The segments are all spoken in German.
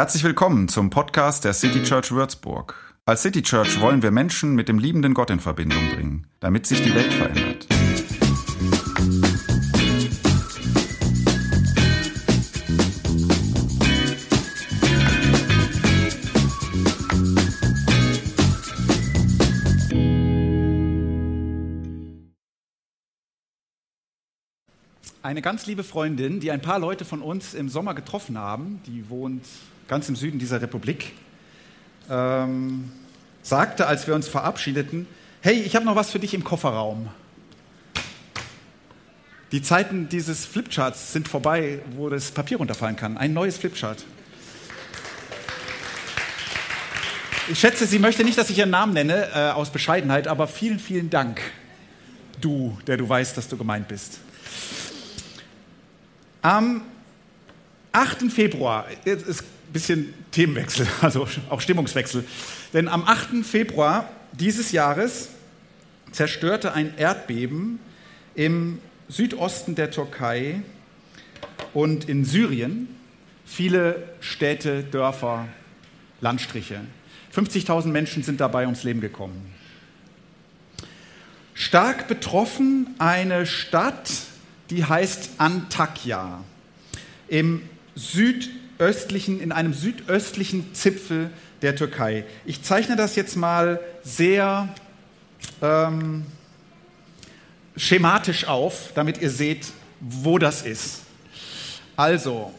Herzlich willkommen zum Podcast der City Church Würzburg. Als City Church wollen wir Menschen mit dem liebenden Gott in Verbindung bringen, damit sich die Welt verändert. Eine ganz liebe Freundin, die ein paar Leute von uns im Sommer getroffen haben, die wohnt ganz im Süden dieser Republik, ähm, sagte, als wir uns verabschiedeten, hey, ich habe noch was für dich im Kofferraum. Die Zeiten dieses Flipcharts sind vorbei, wo das Papier runterfallen kann. Ein neues Flipchart. Ich schätze, sie möchte nicht, dass ich ihren Namen nenne, äh, aus Bescheidenheit, aber vielen, vielen Dank, du, der du weißt, dass du gemeint bist. Am 8. Februar, ist ein bisschen Themenwechsel, also auch Stimmungswechsel, denn am 8. Februar dieses Jahres zerstörte ein Erdbeben im Südosten der Türkei und in Syrien viele Städte, Dörfer, Landstriche. 50.000 Menschen sind dabei ums Leben gekommen. Stark betroffen eine Stadt, die heißt Antakya im südöstlichen, in einem südöstlichen Zipfel der Türkei. Ich zeichne das jetzt mal sehr ähm, schematisch auf, damit ihr seht, wo das ist. Also,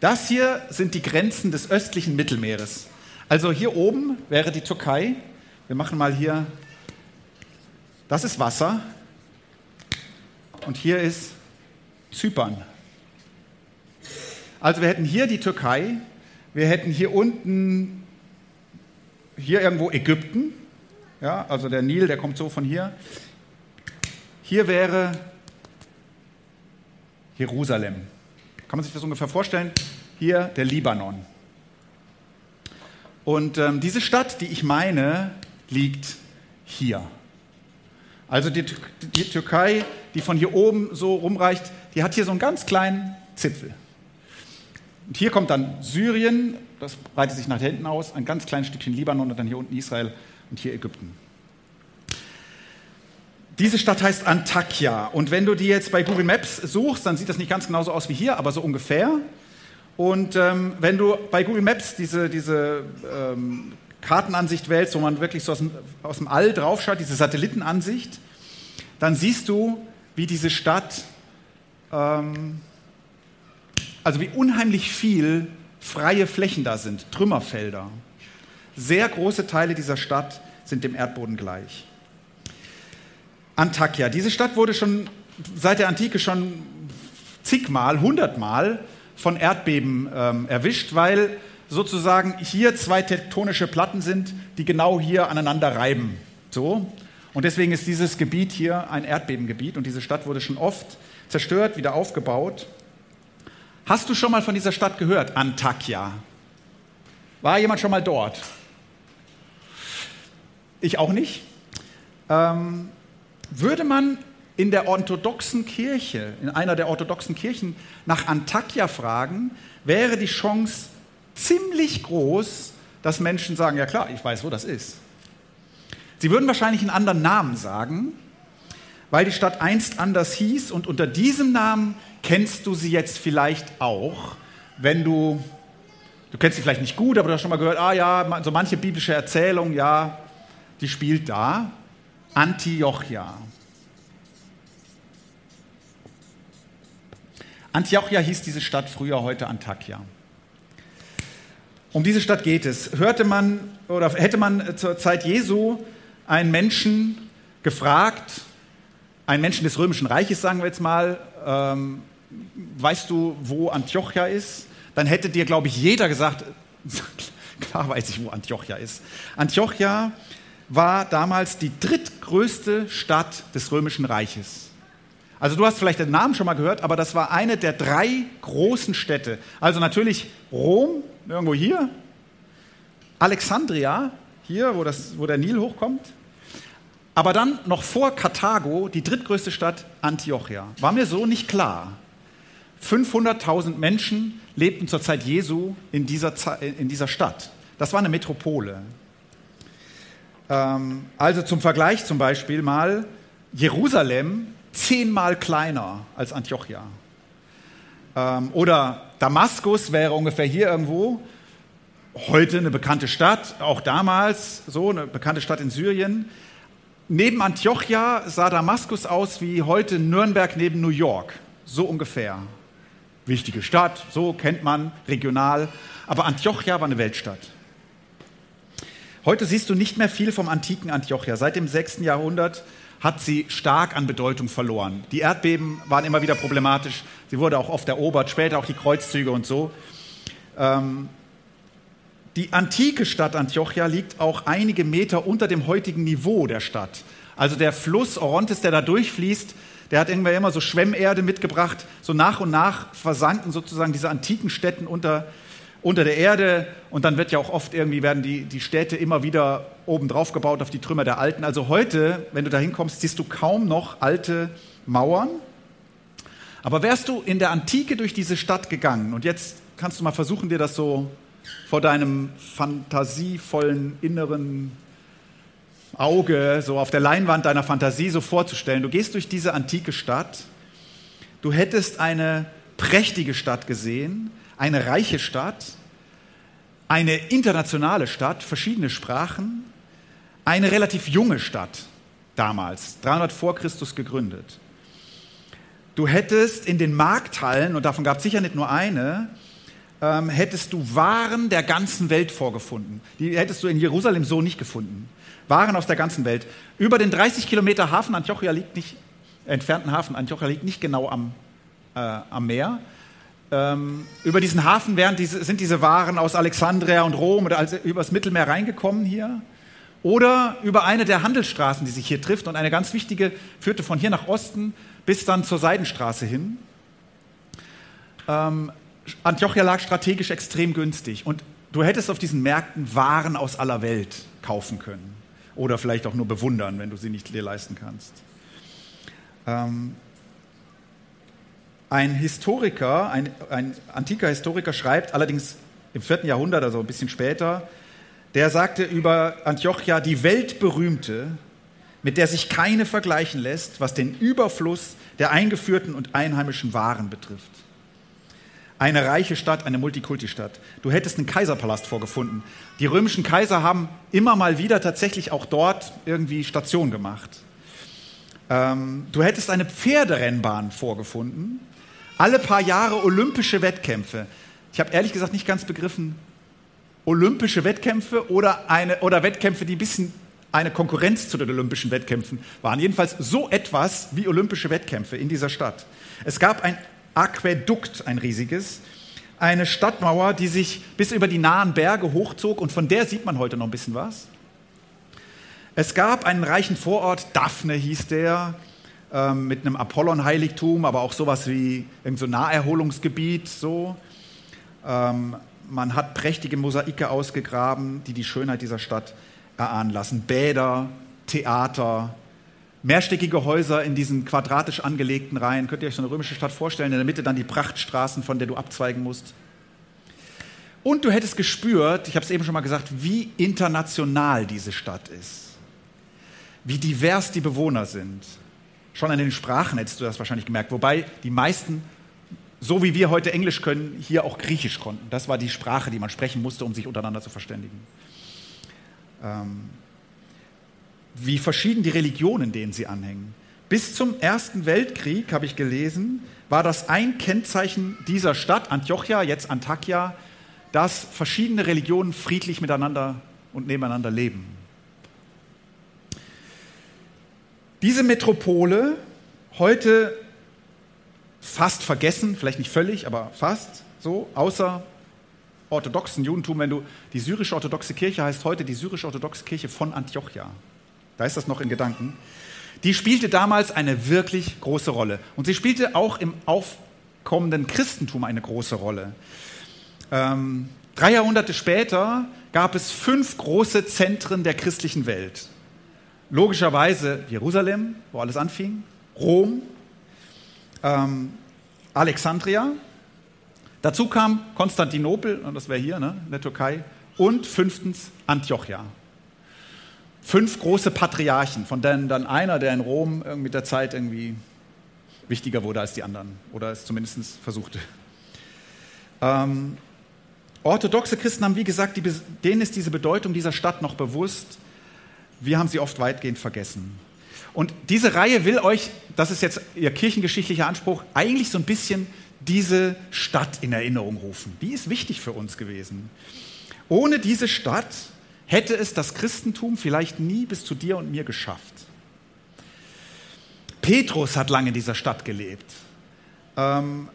das hier sind die Grenzen des östlichen Mittelmeeres. Also hier oben wäre die Türkei. Wir machen mal hier, das ist Wasser. Und hier ist Zypern. Also wir hätten hier die Türkei, wir hätten hier unten, hier irgendwo Ägypten, ja, also der Nil, der kommt so von hier. Hier wäre Jerusalem. Kann man sich das ungefähr vorstellen? Hier der Libanon. Und ähm, diese Stadt, die ich meine, liegt hier. Also die, die, Türkei, die von hier oben so rumreicht, die hat hier so einen ganz kleinen Zipfel. Und hier kommt dann Syrien, das breitet sich nach hinten aus, ein ganz kleines Stückchen Libanon und dann hier unten Israel und hier Ägypten. Diese Stadt heißt Antakya und wenn du die jetzt bei Google Maps suchst, dann sieht das nicht ganz genauso aus wie hier, aber so ungefähr. Und ähm, wenn du bei Google Maps diese, diese ähm, Kartenansicht wählst, wo man wirklich so aus dem, aus dem All draufschaut, diese Satellitenansicht, dann siehst du, wie diese Stadt, ähm, also wie unheimlich viel freie Flächen da sind, Trümmerfelder. Sehr große Teile dieser Stadt sind dem Erdboden gleich. Antakya. Diese Stadt wurde schon seit der Antike schon zigmal, hundertmal von Erdbeben ähm, erwischt, weil sozusagen hier zwei tektonische Platten sind, die genau hier aneinander reiben. So. Und deswegen ist dieses Gebiet hier ein Erdbebengebiet und diese Stadt wurde schon oft zerstört, wieder aufgebaut. Hast du schon mal von dieser Stadt gehört, Antakya? War jemand schon mal dort? Ich auch nicht. Ähm, würde man in der orthodoxen Kirche, in einer der orthodoxen Kirchen nach Antakya fragen, wäre die Chance ziemlich groß, dass Menschen sagen, ja klar, ich weiß, wo das ist. Sie würden wahrscheinlich einen anderen Namen sagen, weil die Stadt einst anders hieß und unter diesem Namen kennst du sie jetzt vielleicht auch, wenn du, du kennst sie vielleicht nicht gut, aber du hast schon mal gehört, ah ja, so manche biblische Erzählung, ja, die spielt da. Antiochia. Antiochia hieß diese Stadt früher, heute Antakya. Um diese Stadt geht es. Hörte man oder hätte man zur Zeit Jesu einen Menschen gefragt, einen Menschen des Römischen Reiches, sagen wir jetzt mal, ähm, weißt du, wo Antiochia ist? Dann hätte dir, glaube ich, jeder gesagt, klar weiß ich, wo Antiochia ist. Antiochia war damals die drittgrößte Stadt des Römischen Reiches. Also du hast vielleicht den Namen schon mal gehört, aber das war eine der drei großen Städte. Also natürlich Rom, irgendwo hier, Alexandria, hier, wo, das, wo der Nil hochkommt, aber dann noch vor Karthago die drittgrößte Stadt Antiochia. War mir so nicht klar. 500.000 Menschen lebten zur Zeit Jesu in dieser, in dieser Stadt. Das war eine Metropole. Ähm, also zum Vergleich zum Beispiel mal Jerusalem zehnmal kleiner als Antiochia. Ähm, oder Damaskus wäre ungefähr hier irgendwo. Heute eine bekannte Stadt, auch damals so eine bekannte Stadt in Syrien. Neben Antiochia sah Damaskus aus wie heute Nürnberg neben New York, so ungefähr. Wichtige Stadt, so kennt man regional. Aber Antiochia war eine Weltstadt. Heute siehst du nicht mehr viel vom antiken Antiochia. Seit dem 6. Jahrhundert hat sie stark an Bedeutung verloren. Die Erdbeben waren immer wieder problematisch. Sie wurde auch oft erobert, später auch die Kreuzzüge und so. Ähm, die antike Stadt Antiochia liegt auch einige Meter unter dem heutigen Niveau der Stadt. Also der Fluss Orontes, der da durchfließt, der hat irgendwann immer so Schwemmerde mitgebracht. So nach und nach versanken sozusagen diese antiken Städten unter unter der Erde und dann wird ja auch oft irgendwie werden die, die Städte immer wieder oben drauf gebaut auf die Trümmer der alten. Also heute, wenn du da hinkommst, siehst du kaum noch alte Mauern. Aber wärst du in der Antike durch diese Stadt gegangen und jetzt kannst du mal versuchen, dir das so vor deinem fantasievollen inneren Auge, so auf der Leinwand deiner Fantasie so vorzustellen. Du gehst durch diese antike Stadt, du hättest eine prächtige Stadt gesehen, eine reiche Stadt, eine internationale Stadt, verschiedene Sprachen, eine relativ junge Stadt damals, 300 vor Christus gegründet. Du hättest in den Markthallen, und davon gab es sicher nicht nur eine, ähm, hättest du Waren der ganzen Welt vorgefunden. Die hättest du in Jerusalem so nicht gefunden. Waren aus der ganzen Welt. Über den 30 Kilometer Hafen Antiochia liegt nicht, entfernten Hafen Antiochia liegt nicht genau am, äh, am Meer, ähm, über diesen Hafen diese, sind diese Waren aus Alexandria und Rom oder also übers Mittelmeer reingekommen hier. Oder über eine der Handelsstraßen, die sich hier trifft. Und eine ganz wichtige führte von hier nach Osten bis dann zur Seidenstraße hin. Ähm, Antiochia lag strategisch extrem günstig. Und du hättest auf diesen Märkten Waren aus aller Welt kaufen können. Oder vielleicht auch nur bewundern, wenn du sie nicht dir leisten kannst. Ähm, ein Historiker, ein, ein antiker Historiker schreibt, allerdings im 4. Jahrhundert, also ein bisschen später, der sagte über Antiochia, die weltberühmte, mit der sich keine vergleichen lässt, was den Überfluss der eingeführten und einheimischen Waren betrifft. Eine reiche Stadt, eine Multikulti-Stadt. Du hättest einen Kaiserpalast vorgefunden. Die römischen Kaiser haben immer mal wieder tatsächlich auch dort irgendwie Station gemacht. Ähm, du hättest eine Pferderennbahn vorgefunden alle paar Jahre olympische Wettkämpfe. Ich habe ehrlich gesagt nicht ganz begriffen, olympische Wettkämpfe oder, eine, oder Wettkämpfe, die ein bisschen eine Konkurrenz zu den olympischen Wettkämpfen waren. Jedenfalls so etwas wie olympische Wettkämpfe in dieser Stadt. Es gab ein Aquädukt, ein riesiges, eine Stadtmauer, die sich bis über die nahen Berge hochzog und von der sieht man heute noch ein bisschen was. Es gab einen reichen Vorort, Daphne hieß der, ähm, mit einem Apollon-Heiligtum, aber auch sowas wie irgend so Naherholungsgebiet. So. Ähm, man hat prächtige Mosaike ausgegraben, die die Schönheit dieser Stadt erahnen lassen. Bäder, Theater, mehrstöckige Häuser in diesen quadratisch angelegten Reihen. Könnt ihr euch so eine römische Stadt vorstellen? In der Mitte dann die Prachtstraßen, von der du abzweigen musst. Und du hättest gespürt, ich habe es eben schon mal gesagt, wie international diese Stadt ist. Wie divers die Bewohner sind. Schon an den Sprachen hättest du das wahrscheinlich gemerkt. Wobei die meisten, so wie wir heute Englisch können, hier auch Griechisch konnten. Das war die Sprache, die man sprechen musste, um sich untereinander zu verständigen. Ähm, wie verschieden die Religionen, denen sie anhängen. Bis zum Ersten Weltkrieg, habe ich gelesen, war das ein Kennzeichen dieser Stadt, Antiochia, jetzt Antakya, dass verschiedene Religionen friedlich miteinander und nebeneinander leben. Diese Metropole, heute fast vergessen, vielleicht nicht völlig, aber fast so, außer orthodoxen Judentum, wenn du die syrische orthodoxe Kirche heißt heute die syrische orthodoxe Kirche von Antiochia. Da ist das noch in Gedanken. Die spielte damals eine wirklich große Rolle. Und sie spielte auch im aufkommenden Christentum eine große Rolle. Ähm, drei Jahrhunderte später gab es fünf große Zentren der christlichen Welt logischerweise Jerusalem, wo alles anfing, Rom, ähm, Alexandria, Dazu kam Konstantinopel, das wäre hier ne, in der Türkei, und fünftens Antiochia. Fünf große Patriarchen, von denen dann einer, der in Rom mit der Zeit irgendwie wichtiger wurde als die anderen oder es zumindest versuchte. Ähm, orthodoxe Christen haben, wie gesagt, die, denen ist diese Bedeutung dieser Stadt noch bewusst. Wir haben sie oft weitgehend vergessen. Und diese Reihe will euch, das ist jetzt ihr kirchengeschichtlicher Anspruch, eigentlich so ein bisschen diese Stadt in Erinnerung rufen. Die ist wichtig für uns gewesen. Ohne diese Stadt hätte es das Christentum vielleicht nie bis zu dir und mir geschafft. Petrus hat lange in dieser Stadt gelebt. Ähm,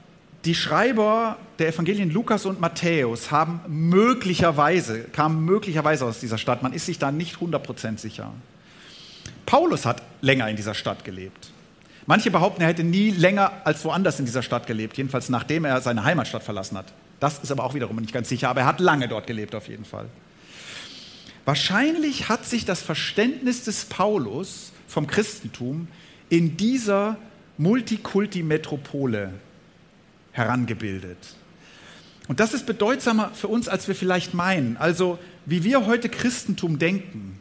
die Schreiber der Evangelien Lukas und Matthäus haben möglicherweise, kamen möglicherweise aus dieser Stadt. Man ist sich da nicht 100% sicher. Paulus hat länger in dieser Stadt gelebt. Manche behaupten, er hätte nie länger als woanders in dieser Stadt gelebt, jedenfalls nachdem er seine Heimatstadt verlassen hat. Das ist aber auch wiederum nicht ganz sicher, aber er hat lange dort gelebt auf jeden Fall. Wahrscheinlich hat sich das Verständnis des Paulus vom Christentum in dieser Multikulti-Metropole herangebildet. Und das ist bedeutsamer für uns, als wir vielleicht meinen. Also, wie wir heute Christentum denken,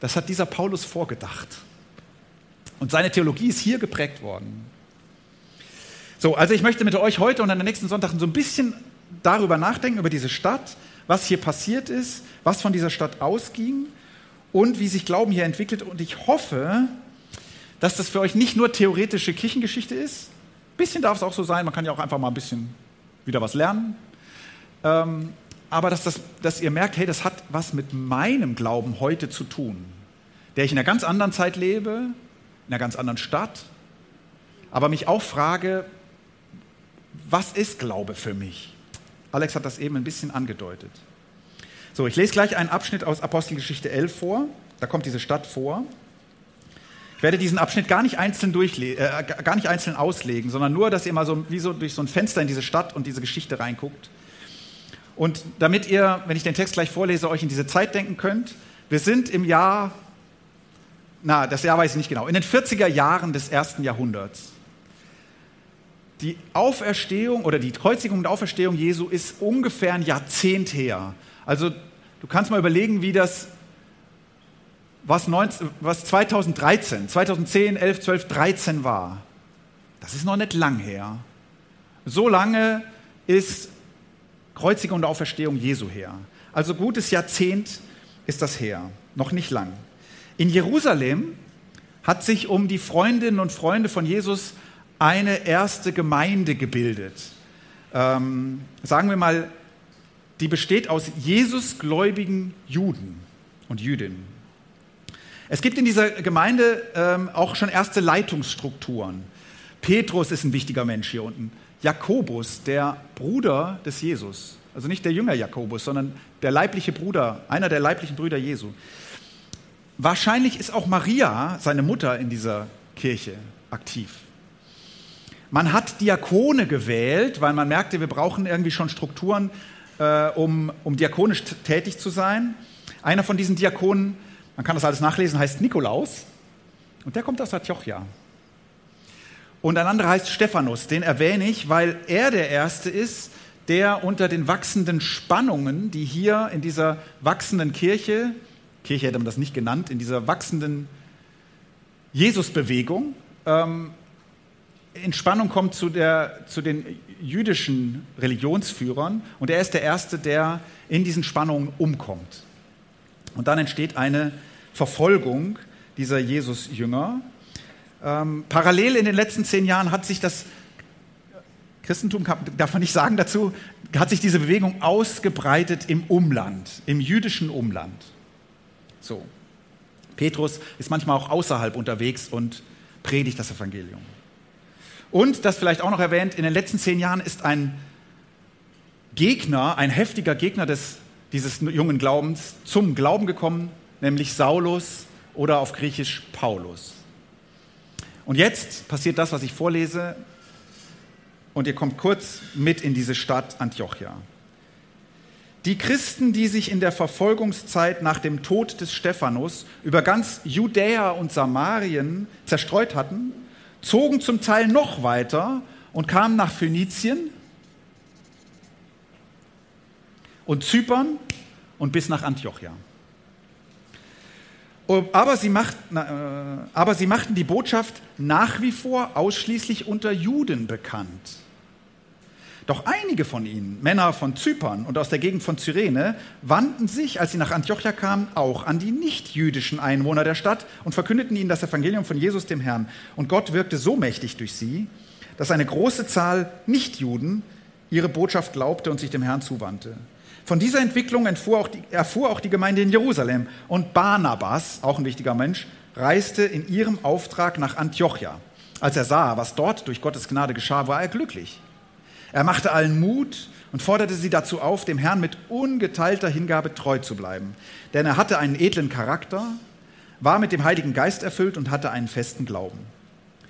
das hat dieser Paulus vorgedacht. Und seine Theologie ist hier geprägt worden. So, also ich möchte mit euch heute und an den nächsten Sonntagen so ein bisschen darüber nachdenken, über diese Stadt, was hier passiert ist, was von dieser Stadt ausging und wie sich Glauben hier entwickelt. Und ich hoffe, dass das für euch nicht nur theoretische Kirchengeschichte ist. Ein bisschen darf es auch so sein, man kann ja auch einfach mal ein bisschen wieder was lernen. Ähm, aber dass, das, dass ihr merkt, hey, das hat was mit meinem Glauben heute zu tun, der ich in einer ganz anderen Zeit lebe, in einer ganz anderen Stadt, aber mich auch frage, was ist Glaube für mich? Alex hat das eben ein bisschen angedeutet. So, ich lese gleich einen Abschnitt aus Apostelgeschichte 11 vor. Da kommt diese Stadt vor. Ich werde diesen Abschnitt gar nicht einzeln, durchle äh, gar nicht einzeln auslegen, sondern nur, dass ihr mal so, wie so durch so ein Fenster in diese Stadt und diese Geschichte reinguckt. Und damit ihr, wenn ich den Text gleich vorlese, euch in diese Zeit denken könnt, wir sind im Jahr na, das Jahr weiß ich nicht genau, in den 40er Jahren des ersten Jahrhunderts. Die Auferstehung oder die Kreuzigung und Auferstehung Jesu ist ungefähr ein Jahrzehnt her. Also du kannst mal überlegen, wie das, was, 19, was 2013, 2010, 11, 12, 13 war. Das ist noch nicht lang her. So lange ist Kreuzigung und Auferstehung Jesu her. Also gutes Jahrzehnt ist das her, noch nicht lang. In Jerusalem hat sich um die Freundinnen und Freunde von Jesus eine erste Gemeinde gebildet. Ähm, sagen wir mal, die besteht aus Jesusgläubigen Juden und Jüdinnen. Es gibt in dieser Gemeinde ähm, auch schon erste Leitungsstrukturen. Petrus ist ein wichtiger Mensch hier unten. Jakobus, der Bruder des Jesus. Also nicht der Jünger Jakobus, sondern der leibliche Bruder, einer der leiblichen Brüder Jesu. Wahrscheinlich ist auch Maria, seine Mutter, in dieser Kirche aktiv. Man hat Diakone gewählt, weil man merkte, wir brauchen irgendwie schon Strukturen, äh, um, um diakonisch tätig zu sein. Einer von diesen Diakonen, man kann das alles nachlesen, heißt Nikolaus und der kommt aus Antiochia. Und ein anderer heißt Stephanus, den erwähne ich, weil er der Erste ist, der unter den wachsenden Spannungen, die hier in dieser wachsenden Kirche Kirche hätte man das nicht genannt, in dieser wachsenden Jesusbewegung ähm, in Spannung kommt zu, der, zu den jüdischen Religionsführern und er ist der Erste, der in diesen Spannungen umkommt. Und dann entsteht eine Verfolgung dieser Jesus-Jünger. Ähm, parallel in den letzten zehn Jahren hat sich das Christentum, darf man nicht sagen dazu, hat sich diese Bewegung ausgebreitet im Umland, im jüdischen Umland. So. Petrus ist manchmal auch außerhalb unterwegs und predigt das Evangelium. Und, das vielleicht auch noch erwähnt, in den letzten zehn Jahren ist ein Gegner, ein heftiger Gegner des, dieses jungen Glaubens zum Glauben gekommen, nämlich Saulus oder auf Griechisch Paulus. Und jetzt passiert das, was ich vorlese, und ihr kommt kurz mit in diese Stadt Antiochia. Die Christen, die sich in der Verfolgungszeit nach dem Tod des Stephanus über ganz Judäa und Samarien zerstreut hatten, zogen zum Teil noch weiter und kamen nach Phönizien und Zypern und bis nach Antiochia. Aber sie, machten, äh, aber sie machten die Botschaft nach wie vor ausschließlich unter Juden bekannt. Doch einige von ihnen, Männer von Zypern und aus der Gegend von Cyrene, wandten sich, als sie nach Antiochia kamen, auch an die nichtjüdischen Einwohner der Stadt und verkündeten ihnen das Evangelium von Jesus dem Herrn. Und Gott wirkte so mächtig durch sie, dass eine große Zahl Nichtjuden ihre Botschaft glaubte und sich dem Herrn zuwandte. Von dieser Entwicklung auch die, erfuhr auch die Gemeinde in Jerusalem. Und Barnabas, auch ein wichtiger Mensch, reiste in ihrem Auftrag nach Antiochia. Als er sah, was dort durch Gottes Gnade geschah, war er glücklich. Er machte allen Mut und forderte sie dazu auf, dem Herrn mit ungeteilter Hingabe treu zu bleiben. Denn er hatte einen edlen Charakter, war mit dem Heiligen Geist erfüllt und hatte einen festen Glauben.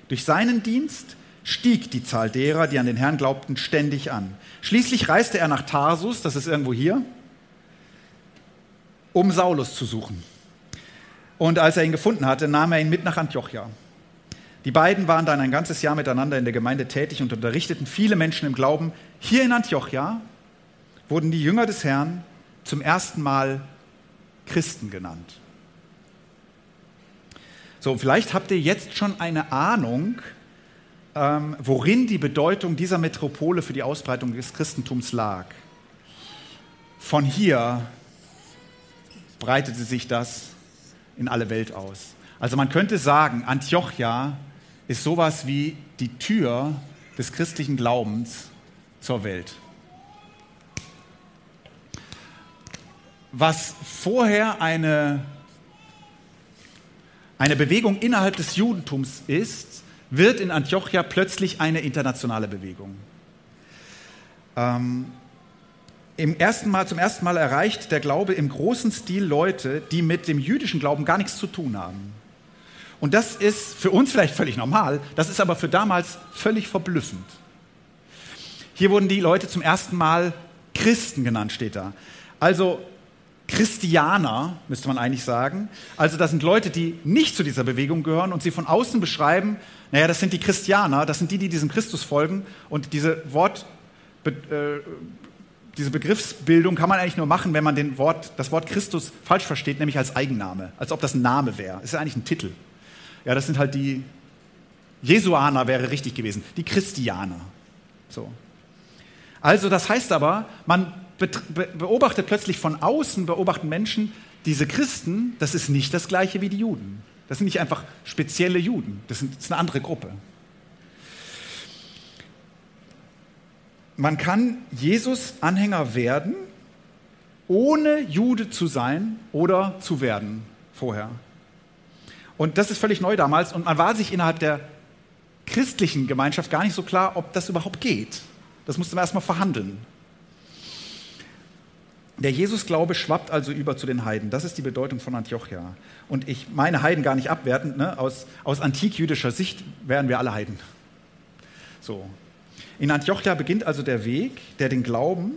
Durch seinen Dienst stieg die Zahl derer, die an den Herrn glaubten, ständig an. Schließlich reiste er nach Tarsus, das ist irgendwo hier, um Saulus zu suchen. Und als er ihn gefunden hatte, nahm er ihn mit nach Antiochia. Die beiden waren dann ein ganzes Jahr miteinander in der Gemeinde tätig und unterrichteten viele Menschen im Glauben. Hier in Antiochia wurden die Jünger des Herrn zum ersten Mal Christen genannt. So, vielleicht habt ihr jetzt schon eine Ahnung, ähm, worin die Bedeutung dieser Metropole für die Ausbreitung des Christentums lag. Von hier breitete sich das in alle Welt aus. Also man könnte sagen, Antiochia ist sowas wie die Tür des christlichen Glaubens zur Welt. Was vorher eine, eine Bewegung innerhalb des Judentums ist, wird in Antiochia plötzlich eine internationale Bewegung. Ähm, im ersten Mal, zum ersten Mal erreicht der Glaube im großen Stil Leute, die mit dem jüdischen Glauben gar nichts zu tun haben. Und das ist für uns vielleicht völlig normal, das ist aber für damals völlig verblüffend. Hier wurden die Leute zum ersten Mal Christen genannt, steht da. Also Christianer, müsste man eigentlich sagen. Also das sind Leute, die nicht zu dieser Bewegung gehören und sie von außen beschreiben, naja, das sind die Christianer, das sind die, die diesem Christus folgen. Und diese Wort, äh, diese Begriffsbildung kann man eigentlich nur machen, wenn man den Wort, das Wort Christus falsch versteht, nämlich als Eigenname, als ob das ein Name wäre. Das ist eigentlich ein Titel. Ja, das sind halt die Jesuaner wäre richtig gewesen, die Christianer. So. Also das heißt aber, man beobachtet plötzlich von außen, beobachten Menschen, diese Christen, das ist nicht das gleiche wie die Juden. Das sind nicht einfach spezielle Juden, das, das ist eine andere Gruppe. Man kann Jesus-Anhänger werden, ohne Jude zu sein oder zu werden vorher. Und das ist völlig neu damals und man war sich innerhalb der christlichen Gemeinschaft gar nicht so klar, ob das überhaupt geht. Das musste man erstmal verhandeln. Der Jesusglaube schwappt also über zu den Heiden. Das ist die Bedeutung von Antiochia. Und ich meine Heiden gar nicht abwertend. Ne? Aus, aus antikjüdischer Sicht wären wir alle Heiden. So. In Antiochia beginnt also der Weg, der den Glauben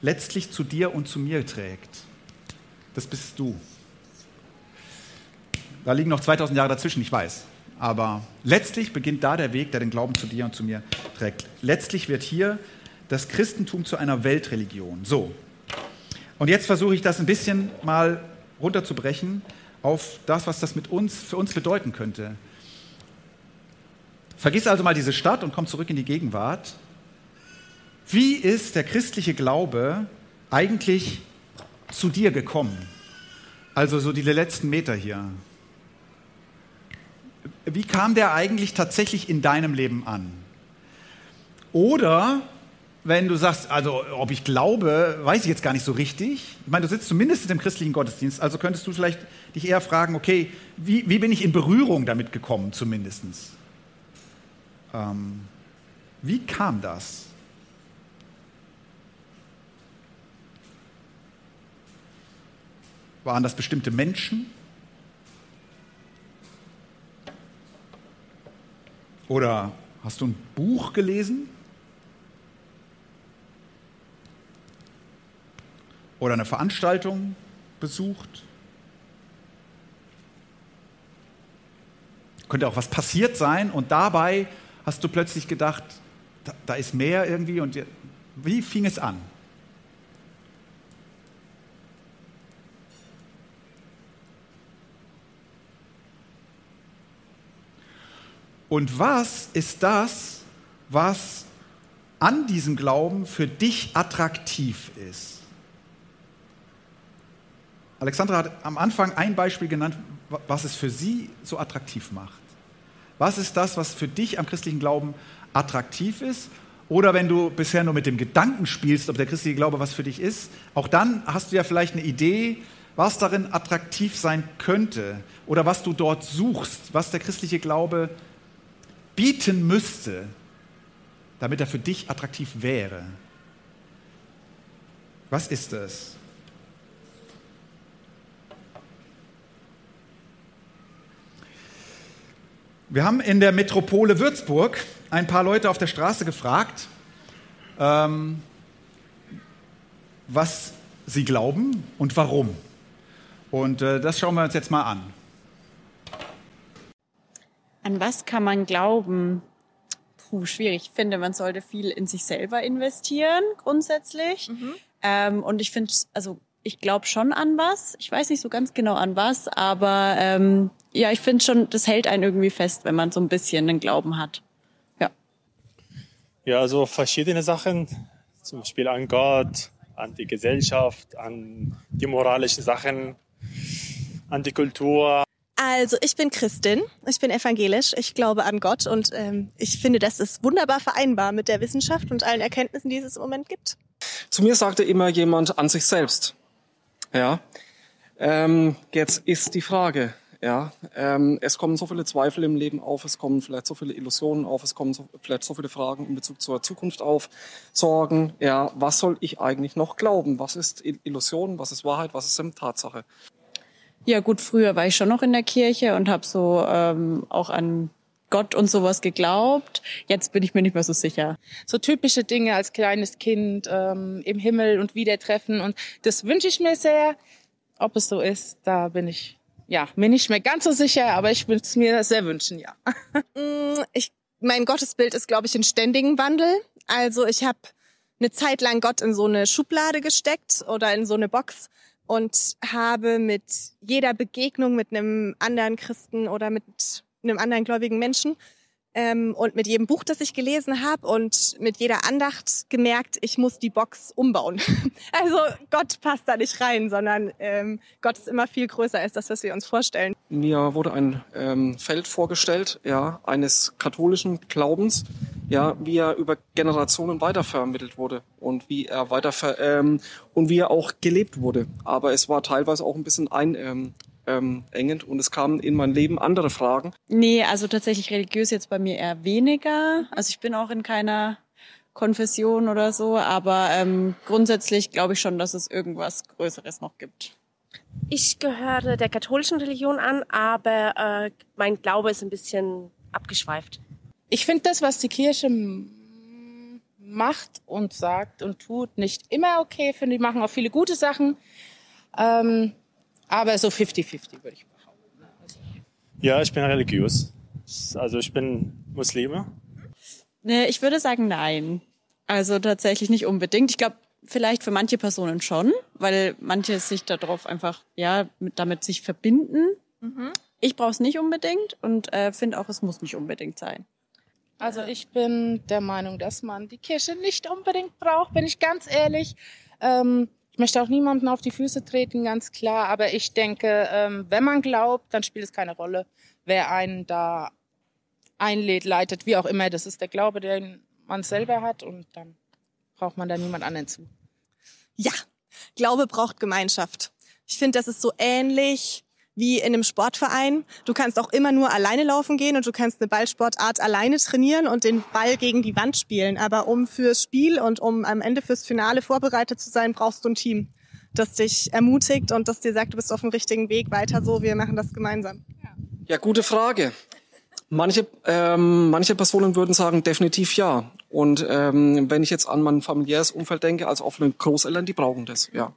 letztlich zu dir und zu mir trägt. Das bist du. Da liegen noch 2000 Jahre dazwischen, ich weiß. Aber letztlich beginnt da der Weg, der den Glauben zu dir und zu mir trägt. Letztlich wird hier das Christentum zu einer Weltreligion. So, und jetzt versuche ich das ein bisschen mal runterzubrechen auf das, was das mit uns, für uns bedeuten könnte. Vergiss also mal diese Stadt und komm zurück in die Gegenwart. Wie ist der christliche Glaube eigentlich zu dir gekommen? Also so die letzten Meter hier. Wie kam der eigentlich tatsächlich in deinem Leben an? Oder wenn du sagst, also ob ich glaube, weiß ich jetzt gar nicht so richtig. Ich meine, du sitzt zumindest im christlichen Gottesdienst, also könntest du vielleicht dich eher fragen, okay, wie, wie bin ich in Berührung damit gekommen zumindest? Ähm, wie kam das? Waren das bestimmte Menschen? Oder hast du ein Buch gelesen? oder eine Veranstaltung besucht. Könnte auch was passiert sein und dabei hast du plötzlich gedacht, da, da ist mehr irgendwie und wie fing es an? Und was ist das, was an diesem Glauben für dich attraktiv ist? Alexandra hat am Anfang ein Beispiel genannt, was es für sie so attraktiv macht. Was ist das, was für dich am christlichen Glauben attraktiv ist? Oder wenn du bisher nur mit dem Gedanken spielst, ob der christliche Glaube was für dich ist, auch dann hast du ja vielleicht eine Idee, was darin attraktiv sein könnte oder was du dort suchst, was der christliche Glaube bieten müsste, damit er für dich attraktiv wäre. Was ist es? Wir haben in der Metropole Würzburg ein paar Leute auf der Straße gefragt, ähm, was sie glauben und warum. Und äh, das schauen wir uns jetzt mal an. An was kann man glauben? Puh, schwierig. Ich finde, man sollte viel in sich selber investieren, grundsätzlich. Mhm. Ähm, und ich finde, also ich glaube schon an was. Ich weiß nicht so ganz genau an was, aber ähm, ja, ich finde schon, das hält einen irgendwie fest, wenn man so ein bisschen einen Glauben hat. Ja. Ja, also verschiedene Sachen, zum Beispiel an Gott, an die Gesellschaft, an die moralischen Sachen, an die Kultur. Also ich bin Christin, ich bin evangelisch, ich glaube an Gott und ähm, ich finde, das ist wunderbar vereinbar mit der Wissenschaft und allen Erkenntnissen, die es im Moment gibt. Zu mir sagte immer jemand an sich selbst. Ja. Ähm, jetzt ist die Frage, ja, ähm, es kommen so viele Zweifel im Leben auf, es kommen vielleicht so viele Illusionen auf, es kommen so, vielleicht so viele Fragen in Bezug zur Zukunft auf, Sorgen, ja, was soll ich eigentlich noch glauben? Was ist Illusion, was ist Wahrheit, was ist Tatsache? Ja gut, früher war ich schon noch in der Kirche und habe so ähm, auch an Gott und sowas geglaubt. Jetzt bin ich mir nicht mehr so sicher. So typische Dinge als kleines Kind ähm, im Himmel und wieder treffen. Und das wünsche ich mir sehr. Ob es so ist, da bin ich ja mir nicht mehr ganz so sicher, aber ich würde es mir sehr wünschen, ja. Mm, ich, mein Gottesbild ist, glaube ich, in ständigem Wandel. Also ich habe eine Zeit lang Gott in so eine Schublade gesteckt oder in so eine Box und habe mit jeder Begegnung mit einem anderen Christen oder mit einem anderen gläubigen Menschen ähm, und mit jedem Buch, das ich gelesen habe und mit jeder Andacht gemerkt, ich muss die Box umbauen. also Gott passt da nicht rein, sondern ähm, Gott ist immer viel größer als das, was wir uns vorstellen. Mir wurde ein ähm, Feld vorgestellt, ja, eines katholischen Glaubens, ja, wie er über Generationen weitervermittelt wurde und wie er weiter ähm, und wie er auch gelebt wurde. Aber es war teilweise auch ein bisschen ein ähm, engend und es kamen in mein Leben andere Fragen. Nee, also tatsächlich religiös jetzt bei mir eher weniger. Also ich bin auch in keiner Konfession oder so, aber ähm, grundsätzlich glaube ich schon, dass es irgendwas Größeres noch gibt. Ich gehöre der katholischen Religion an, aber äh, mein Glaube ist ein bisschen abgeschweift. Ich finde das, was die Kirche macht und sagt und tut, nicht immer okay. Finde ich machen auch viele gute Sachen. Ähm, aber so 50-50 würde ich behaupten. Ja, ich bin religiös. Also ich bin Muslime. Ich würde sagen nein. Also tatsächlich nicht unbedingt. Ich glaube, vielleicht für manche Personen schon, weil manche sich darauf einfach, ja, mit, damit sich verbinden. Mhm. Ich brauche es nicht unbedingt und äh, finde auch, es muss nicht unbedingt sein. Also ich bin der Meinung, dass man die Kirche nicht unbedingt braucht, bin ich ganz ehrlich. Ähm, ich möchte auch niemanden auf die Füße treten, ganz klar. Aber ich denke, ähm, wenn man glaubt, dann spielt es keine Rolle, wer einen da einlädt, leitet, wie auch immer. Das ist der Glaube, den man selber hat und dann braucht man da niemand anderen zu. Ja, Glaube braucht Gemeinschaft. Ich finde, das ist so ähnlich wie in einem Sportverein. Du kannst auch immer nur alleine laufen gehen und du kannst eine Ballsportart alleine trainieren und den Ball gegen die Wand spielen. Aber um fürs Spiel und um am Ende fürs Finale vorbereitet zu sein, brauchst du ein Team, das dich ermutigt und das dir sagt, du bist auf dem richtigen Weg, weiter so, wir machen das gemeinsam. Ja, gute Frage. Manche, ähm, manche Personen würden sagen, definitiv ja. Und ähm, wenn ich jetzt an mein familiäres Umfeld denke, als offene Großeltern, die brauchen das, ja.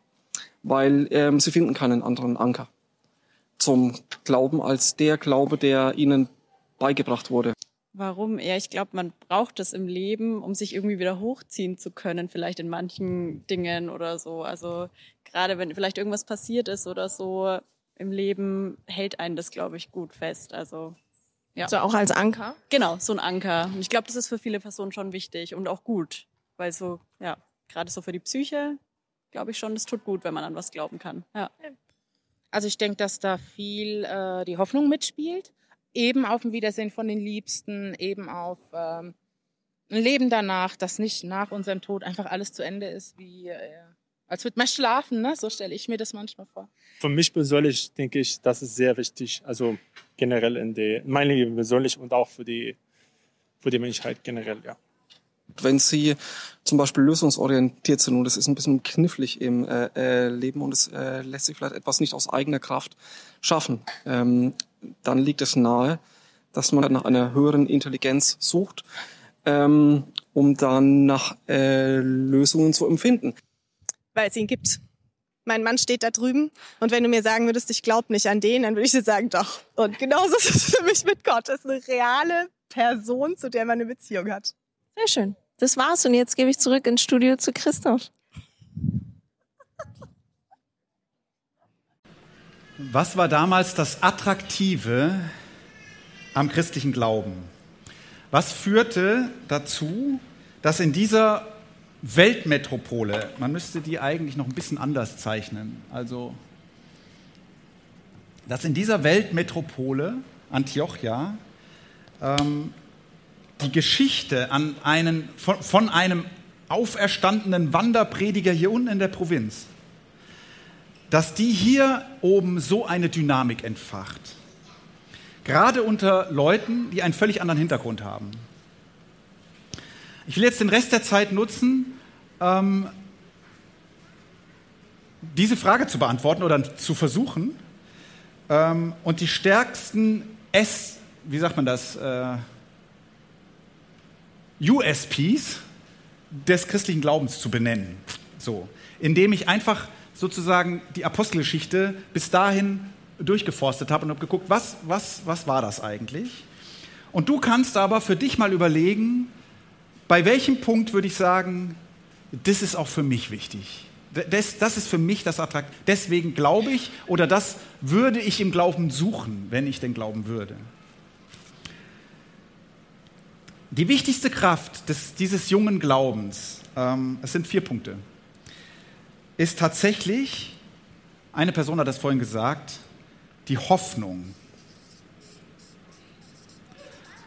Weil ähm, sie finden keinen anderen Anker zum Glauben als der Glaube, der ihnen beigebracht wurde. Warum? Ja, ich glaube, man braucht es im Leben, um sich irgendwie wieder hochziehen zu können, vielleicht in manchen Dingen oder so. Also gerade wenn vielleicht irgendwas passiert ist oder so im Leben, hält einen das, glaube ich, gut fest. Also Ja. So auch als Anker. Genau, so ein Anker. Und ich glaube, das ist für viele Personen schon wichtig und auch gut. Weil so, ja, gerade so für die Psyche, glaube ich schon, das tut gut, wenn man an was glauben kann. Ja. Also ich denke, dass da viel äh, die Hoffnung mitspielt. Eben auf ein Wiedersehen von den Liebsten, eben auf ähm, ein Leben danach, dass nicht nach unserem Tod einfach alles zu Ende ist, wie äh, als würde man schlafen, ne? So stelle ich mir das manchmal vor. Für mich persönlich denke ich, das ist sehr wichtig. Also generell in, die, in meinem Leben persönlich und auch für die, für die Menschheit generell, ja. Wenn Sie zum Beispiel lösungsorientiert sind und es ist ein bisschen knifflig im äh, äh, Leben und es äh, lässt sich vielleicht etwas nicht aus eigener Kraft schaffen, ähm, dann liegt es nahe, dass man nach einer höheren Intelligenz sucht, ähm, um dann nach äh, Lösungen zu empfinden. Weil es ihn gibt. Mein Mann steht da drüben und wenn du mir sagen würdest, ich glaube nicht an den, dann würde ich dir sagen, doch. Und genauso ist es für mich mit Gott. Es ist eine reale Person, zu der man eine Beziehung hat. Sehr schön. Das war's und jetzt gebe ich zurück ins Studio zu Christoph. Was war damals das Attraktive am christlichen Glauben? Was führte dazu, dass in dieser Weltmetropole, man müsste die eigentlich noch ein bisschen anders zeichnen, also dass in dieser Weltmetropole Antiochia ähm, die Geschichte an einen, von, von einem auferstandenen Wanderprediger hier unten in der Provinz, dass die hier oben so eine Dynamik entfacht. Gerade unter Leuten, die einen völlig anderen Hintergrund haben. Ich will jetzt den Rest der Zeit nutzen, ähm, diese Frage zu beantworten oder zu versuchen ähm, und die stärksten S, wie sagt man das, äh, USPs des christlichen Glaubens zu benennen. So, indem ich einfach sozusagen die Apostelgeschichte bis dahin durchgeforstet habe und habe geguckt, was, was, was war das eigentlich? Und du kannst aber für dich mal überlegen, bei welchem Punkt würde ich sagen, das ist auch für mich wichtig. Das, das ist für mich das Attrakt. Deswegen glaube ich oder das würde ich im Glauben suchen, wenn ich denn glauben würde. Die wichtigste Kraft des, dieses jungen Glaubens, ähm, es sind vier Punkte, ist tatsächlich, eine Person hat das vorhin gesagt, die Hoffnung.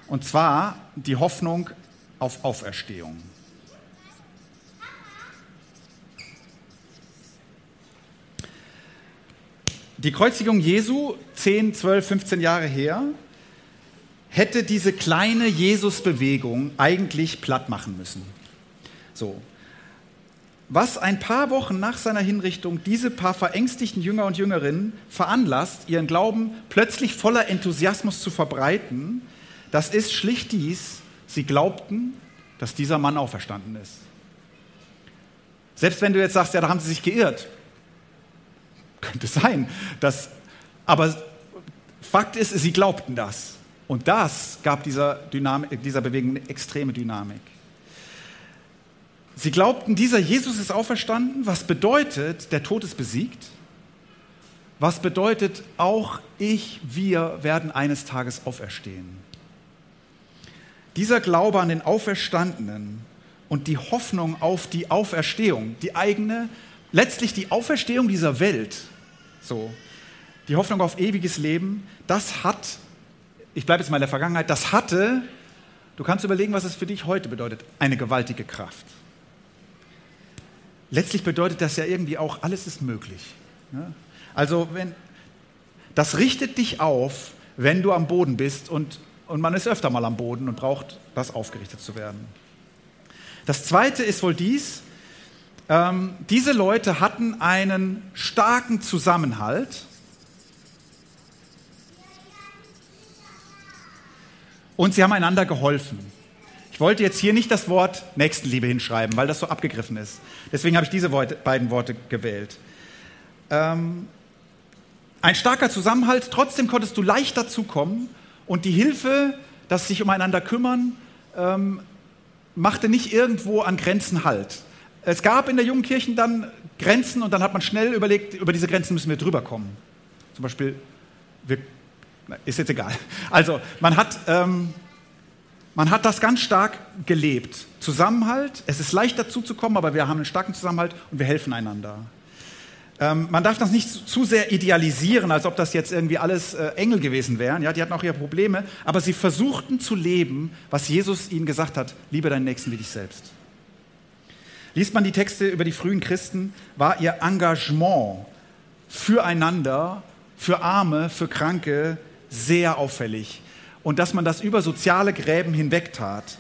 Und zwar die Hoffnung auf Auferstehung. Die Kreuzigung Jesu, 10, 12, 15 Jahre her, hätte diese kleine Jesus-Bewegung eigentlich platt machen müssen. So. Was ein paar Wochen nach seiner Hinrichtung diese paar verängstigten Jünger und Jüngerinnen veranlasst, ihren Glauben plötzlich voller Enthusiasmus zu verbreiten, das ist schlicht dies, sie glaubten, dass dieser Mann auferstanden ist. Selbst wenn du jetzt sagst, ja, da haben sie sich geirrt, könnte sein, dass, aber Fakt ist, sie glaubten das. Und das gab dieser, Dynamik, dieser Bewegung eine extreme Dynamik. Sie glaubten, dieser Jesus ist auferstanden, was bedeutet, der Tod ist besiegt. Was bedeutet, auch ich, wir werden eines Tages auferstehen. Dieser Glaube an den Auferstandenen und die Hoffnung auf die Auferstehung, die eigene, letztlich die Auferstehung dieser Welt, so, die Hoffnung auf ewiges Leben, das hat ich bleibe jetzt mal in der Vergangenheit, das hatte, du kannst überlegen, was es für dich heute bedeutet, eine gewaltige Kraft. Letztlich bedeutet das ja irgendwie auch, alles ist möglich. Also wenn, das richtet dich auf, wenn du am Boden bist und, und man ist öfter mal am Boden und braucht das aufgerichtet zu werden. Das Zweite ist wohl dies, ähm, diese Leute hatten einen starken Zusammenhalt und sie haben einander geholfen. Ich wollte jetzt hier nicht das Wort Nächstenliebe hinschreiben, weil das so abgegriffen ist. Deswegen habe ich diese beiden Worte gewählt. Ähm, ein starker Zusammenhalt, trotzdem konntest du leicht dazukommen und die Hilfe, das sich umeinander kümmern, ähm, machte nicht irgendwo an Grenzen Halt. Es gab in der jungen Kirche dann Grenzen und dann hat man schnell überlegt, über diese Grenzen müssen wir drüber kommen. Zum Beispiel, wir ist jetzt egal. Also, man hat, ähm, man hat das ganz stark gelebt. Zusammenhalt, es ist leicht dazu zu kommen, aber wir haben einen starken Zusammenhalt und wir helfen einander. Ähm, man darf das nicht zu sehr idealisieren, als ob das jetzt irgendwie alles äh, Engel gewesen wären. Ja, die hatten auch ihre Probleme, aber sie versuchten zu leben, was Jesus ihnen gesagt hat: Liebe deinen Nächsten wie dich selbst. Liest man die Texte über die frühen Christen, war ihr Engagement füreinander, für Arme, für Kranke sehr auffällig. Und dass man das über soziale Gräben hinweg tat.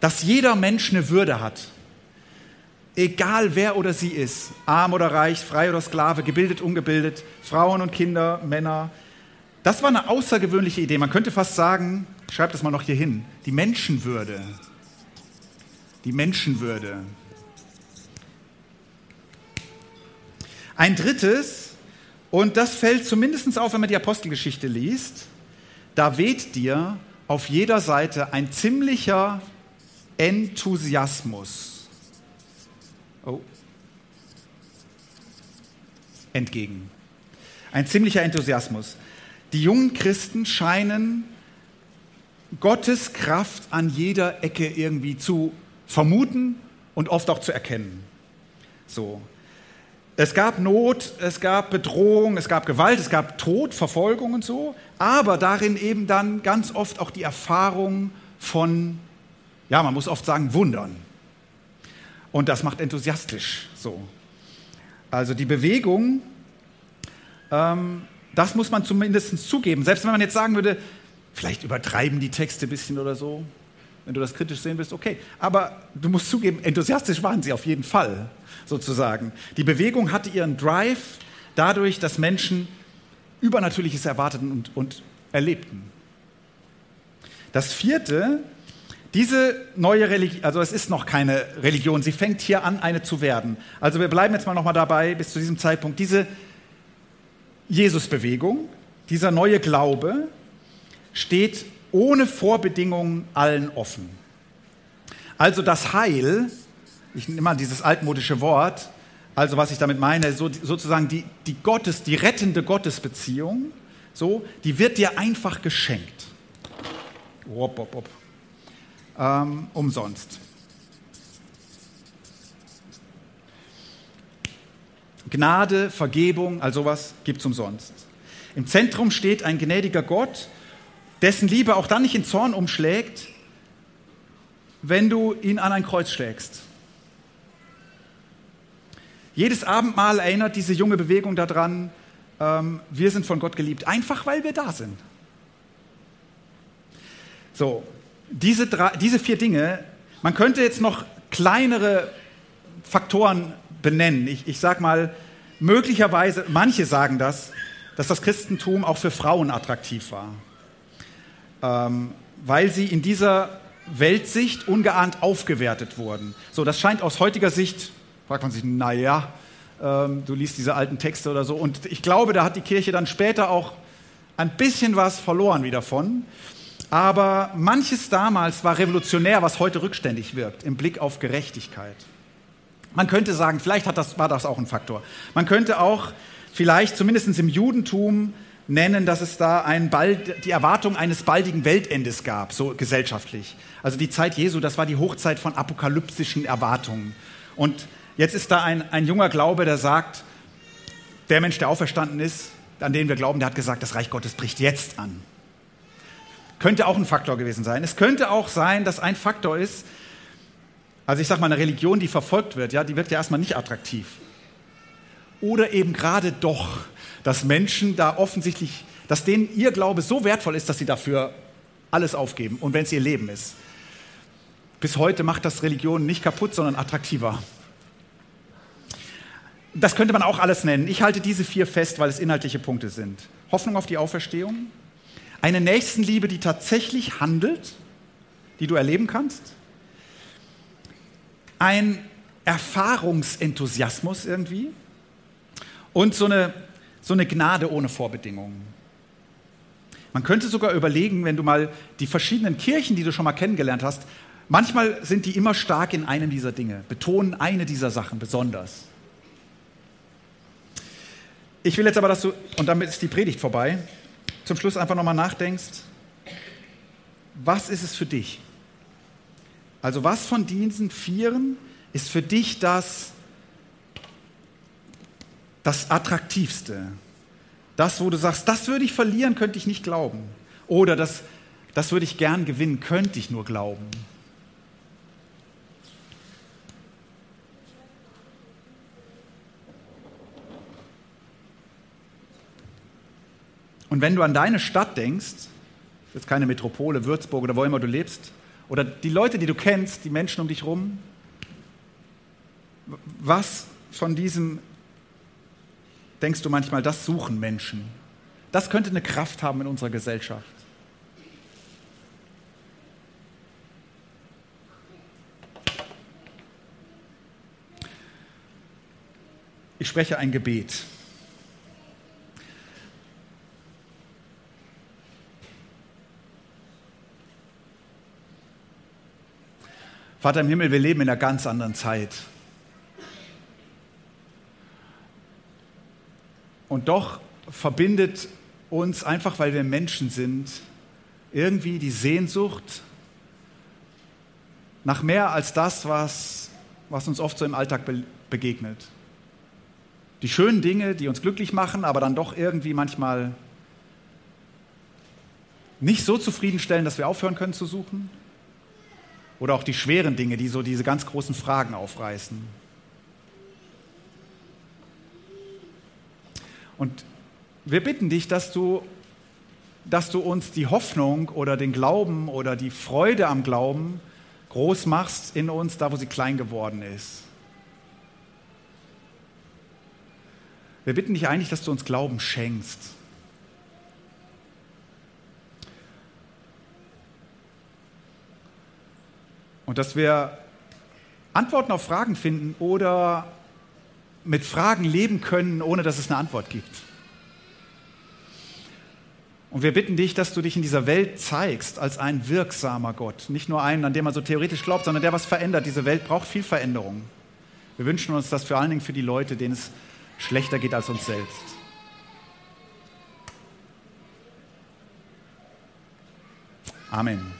Dass jeder Mensch eine Würde hat. Egal wer oder sie ist, arm oder reich, frei oder Sklave, gebildet, ungebildet, Frauen und Kinder, Männer. Das war eine außergewöhnliche Idee. Man könnte fast sagen, schreibt das mal noch hier hin, die Menschenwürde. Die Menschenwürde. Ein drittes, und das fällt zumindest auf, wenn man die Apostelgeschichte liest, da weht dir auf jeder Seite ein ziemlicher Enthusiasmus oh. entgegen. Ein ziemlicher Enthusiasmus. Die jungen Christen scheinen Gottes Kraft an jeder Ecke irgendwie zu vermuten und oft auch zu erkennen. So. Es gab Not, es gab Bedrohung, es gab Gewalt, es gab Tod, Verfolgung und so, aber darin eben dann ganz oft auch die Erfahrung von, ja, man muss oft sagen, Wundern. Und das macht enthusiastisch so. Also die Bewegung, ähm, das muss man zumindest zugeben. Selbst wenn man jetzt sagen würde, vielleicht übertreiben die Texte ein bisschen oder so, wenn du das kritisch sehen willst, okay. Aber du musst zugeben, enthusiastisch waren sie auf jeden Fall, sozusagen. Die Bewegung hatte ihren Drive dadurch, dass Menschen Übernatürliches erwarteten und, und erlebten. Das vierte, diese neue Religion, also es ist noch keine Religion, sie fängt hier an, eine zu werden. Also wir bleiben jetzt mal nochmal dabei bis zu diesem Zeitpunkt. Diese Jesusbewegung, dieser neue Glaube steht ohne Vorbedingungen allen offen. Also das Heil, ich nehme mal dieses altmodische Wort, also was ich damit meine, so, sozusagen die, die Gottes, die rettende Gottesbeziehung, so, die wird dir einfach geschenkt. Wop, wop, wop. Ähm, umsonst. Gnade, Vergebung, all sowas gibt es umsonst. Im Zentrum steht ein gnädiger Gott, dessen Liebe auch dann nicht in Zorn umschlägt, wenn du ihn an ein Kreuz schlägst. Jedes Abendmahl erinnert diese junge Bewegung daran, ähm, wir sind von Gott geliebt, einfach weil wir da sind. So, diese, drei, diese vier Dinge, man könnte jetzt noch kleinere Faktoren benennen. Ich, ich sage mal, möglicherweise, manche sagen das, dass das Christentum auch für Frauen attraktiv war ähm, weil sie in dieser Weltsicht ungeahnt aufgewertet wurden. So, das scheint aus heutiger Sicht, fragt man sich, naja, ähm, du liest diese alten Texte oder so. Und ich glaube, da hat die Kirche dann später auch ein bisschen was verloren wieder von. Aber manches damals war revolutionär, was heute rückständig wirkt, im Blick auf Gerechtigkeit. Man könnte sagen, vielleicht das, war das auch ein Faktor. Man könnte auch vielleicht zumindest im Judentum nennen, dass es da ein bald, die Erwartung eines baldigen Weltendes gab, so gesellschaftlich. Also die Zeit Jesu, das war die Hochzeit von apokalyptischen Erwartungen. Und jetzt ist da ein, ein junger Glaube, der sagt, der Mensch, der auferstanden ist, an den wir glauben, der hat gesagt, das Reich Gottes bricht jetzt an. Könnte auch ein Faktor gewesen sein. Es könnte auch sein, dass ein Faktor ist, also ich sage mal, eine Religion, die verfolgt wird, ja, die wirkt ja erstmal nicht attraktiv. Oder eben gerade doch dass Menschen da offensichtlich, dass denen ihr Glaube so wertvoll ist, dass sie dafür alles aufgeben und wenn es ihr Leben ist. Bis heute macht das Religion nicht kaputt, sondern attraktiver. Das könnte man auch alles nennen. Ich halte diese vier fest, weil es inhaltliche Punkte sind. Hoffnung auf die Auferstehung, eine Nächstenliebe, die tatsächlich handelt, die du erleben kannst, ein Erfahrungsenthusiasmus irgendwie und so eine so eine Gnade ohne Vorbedingungen. Man könnte sogar überlegen, wenn du mal die verschiedenen Kirchen, die du schon mal kennengelernt hast, manchmal sind die immer stark in einem dieser Dinge, betonen eine dieser Sachen besonders. Ich will jetzt aber, dass du, und damit ist die Predigt vorbei, zum Schluss einfach nochmal nachdenkst, was ist es für dich? Also was von diesen Vieren ist für dich das, das Attraktivste? Das, wo du sagst, das würde ich verlieren, könnte ich nicht glauben. Oder das, das würde ich gern gewinnen, könnte ich nur glauben. Und wenn du an deine Stadt denkst, jetzt keine Metropole, Würzburg oder wo immer du lebst, oder die Leute, die du kennst, die Menschen um dich herum, was von diesem denkst du manchmal, das suchen Menschen? Das könnte eine Kraft haben in unserer Gesellschaft. Ich spreche ein Gebet. Vater im Himmel, wir leben in einer ganz anderen Zeit. Und doch verbindet uns einfach, weil wir Menschen sind, irgendwie die Sehnsucht nach mehr als das, was, was uns oft so im Alltag be begegnet. Die schönen Dinge, die uns glücklich machen, aber dann doch irgendwie manchmal nicht so zufriedenstellen, dass wir aufhören können zu suchen. Oder auch die schweren Dinge, die so diese ganz großen Fragen aufreißen. Und wir bitten dich, dass du, dass du uns die Hoffnung oder den Glauben oder die Freude am Glauben groß machst in uns, da wo sie klein geworden ist. Wir bitten dich eigentlich, dass du uns Glauben schenkst. Und dass wir Antworten auf Fragen finden oder mit Fragen leben können, ohne dass es eine Antwort gibt. Und wir bitten dich, dass du dich in dieser Welt zeigst als ein wirksamer Gott. Nicht nur einen, an dem man so theoretisch glaubt, sondern der was verändert. Diese Welt braucht viel Veränderung. Wir wünschen uns das vor allen Dingen für die Leute, denen es schlechter geht als uns selbst. Amen.